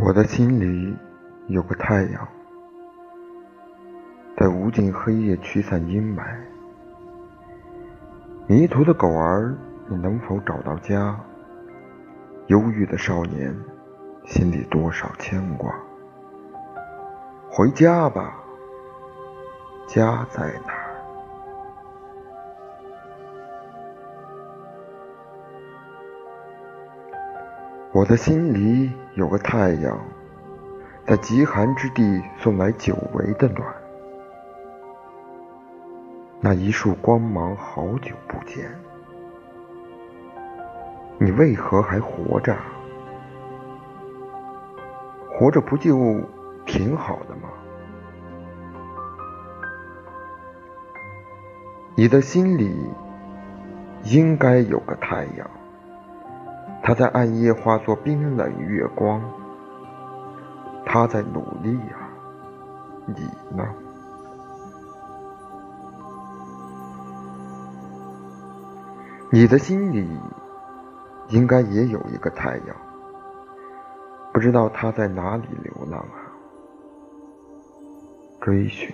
我的心里有个太阳，在无尽黑夜驱散阴霾。迷途的狗儿，你能否找到家？忧郁的少年，心里多少牵挂？回家吧，家在哪？我的心里有个太阳，在极寒之地送来久违的暖。那一束光芒好久不见，你为何还活着？活着不就挺好的吗？你的心里应该有个太阳。他在暗夜化作冰冷月光，他在努力呀，你呢？你的心里应该也有一个太阳，不知道他在哪里流浪啊，追寻。